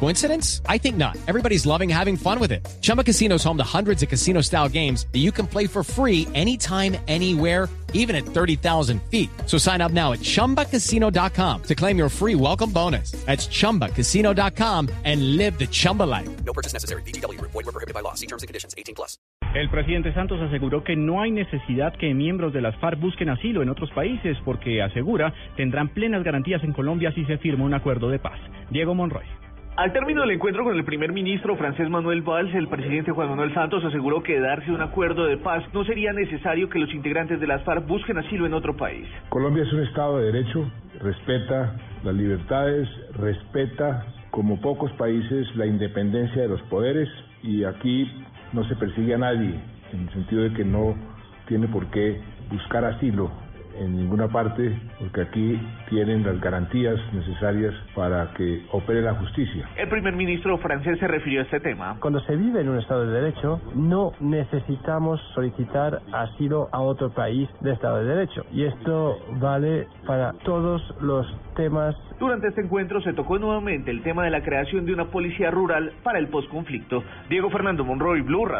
Coincidence? I think not. Everybody's loving having fun with it. Chumba Casino is home to hundreds of casino style games that you can play for free anytime, anywhere, even at 30,000 feet. So sign up now at chumbacasino.com to claim your free welcome bonus. That's chumbacasino.com and live the Chumba life. No purchase necessary. BGW. Void were prohibited by law. See terms and conditions. 18 plus. El presidente Santos aseguró que no hay necesidad que miembros de las FARC busquen asilo en otros países porque asegura tendrán plenas garantías en Colombia si se firma un acuerdo de paz. Diego Monroy. Al término del encuentro con el primer ministro francés Manuel Valls, el presidente Juan Manuel Santos aseguró que darse un acuerdo de paz no sería necesario que los integrantes de las FARC busquen asilo en otro país. Colombia es un Estado de Derecho, respeta las libertades, respeta como pocos países la independencia de los poderes y aquí no se persigue a nadie en el sentido de que no tiene por qué buscar asilo en ninguna parte, porque aquí tienen las garantías necesarias para que opere la justicia. El primer ministro francés se refirió a este tema. Cuando se vive en un Estado de Derecho, no necesitamos solicitar asilo a otro país de Estado de Derecho. Y esto vale para todos los temas. Durante este encuentro se tocó nuevamente el tema de la creación de una policía rural para el posconflicto. Diego Fernando Monroy, Blue Radio.